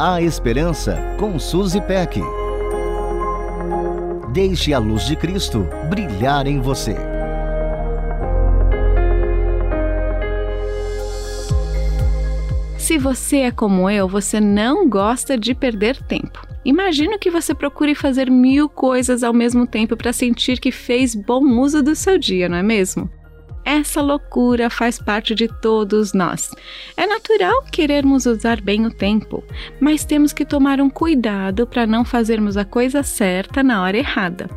A Esperança com Suzy Peck. Deixe a luz de Cristo brilhar em você. Se você é como eu, você não gosta de perder tempo. Imagino que você procure fazer mil coisas ao mesmo tempo para sentir que fez bom uso do seu dia, não é mesmo? Essa loucura faz parte de todos nós. É natural querermos usar bem o tempo, mas temos que tomar um cuidado para não fazermos a coisa certa na hora errada.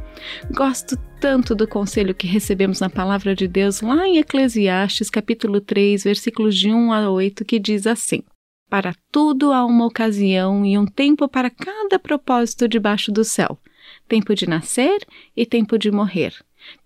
Gosto tanto do conselho que recebemos na palavra de Deus lá em Eclesiastes, capítulo 3, versículos de 1 a 8, que diz assim: Para tudo há uma ocasião e um tempo para cada propósito debaixo do céu: tempo de nascer e tempo de morrer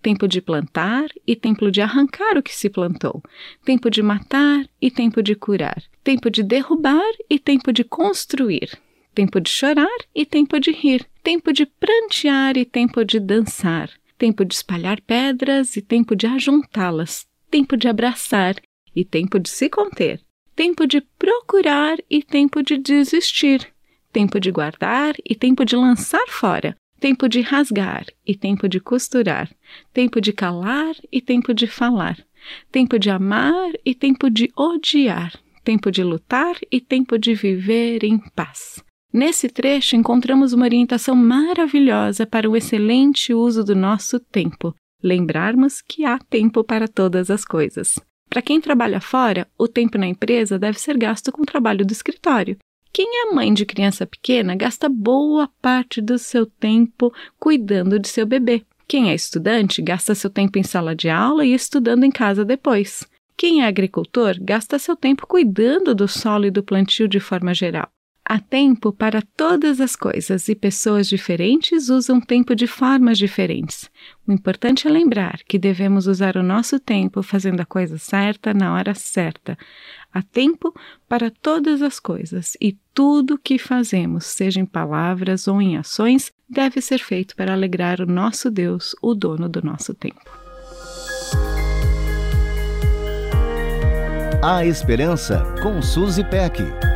tempo de plantar e tempo de arrancar o que se plantou, tempo de matar e tempo de curar, tempo de derrubar e tempo de construir, tempo de chorar e tempo de rir, tempo de prantear e tempo de dançar, tempo de espalhar pedras e tempo de ajuntá-las, tempo de abraçar e tempo de se conter, tempo de procurar e tempo de desistir, tempo de guardar e tempo de lançar fora, tempo de rasgar e tempo de costurar, tempo de calar e tempo de falar, tempo de amar e tempo de odiar, tempo de lutar e tempo de viver em paz. Nesse trecho encontramos uma orientação maravilhosa para o excelente uso do nosso tempo. Lembrarmos que há tempo para todas as coisas. Para quem trabalha fora, o tempo na empresa deve ser gasto com o trabalho do escritório. Quem é mãe de criança pequena gasta boa parte do seu tempo cuidando de seu bebê. Quem é estudante gasta seu tempo em sala de aula e estudando em casa depois. Quem é agricultor gasta seu tempo cuidando do solo e do plantio de forma geral. Há tempo para todas as coisas e pessoas diferentes usam tempo de formas diferentes. O importante é lembrar que devemos usar o nosso tempo fazendo a coisa certa na hora certa. Há tempo para todas as coisas e tudo que fazemos, seja em palavras ou em ações, deve ser feito para alegrar o nosso Deus, o dono do nosso tempo. A Esperança com Suzy Peck.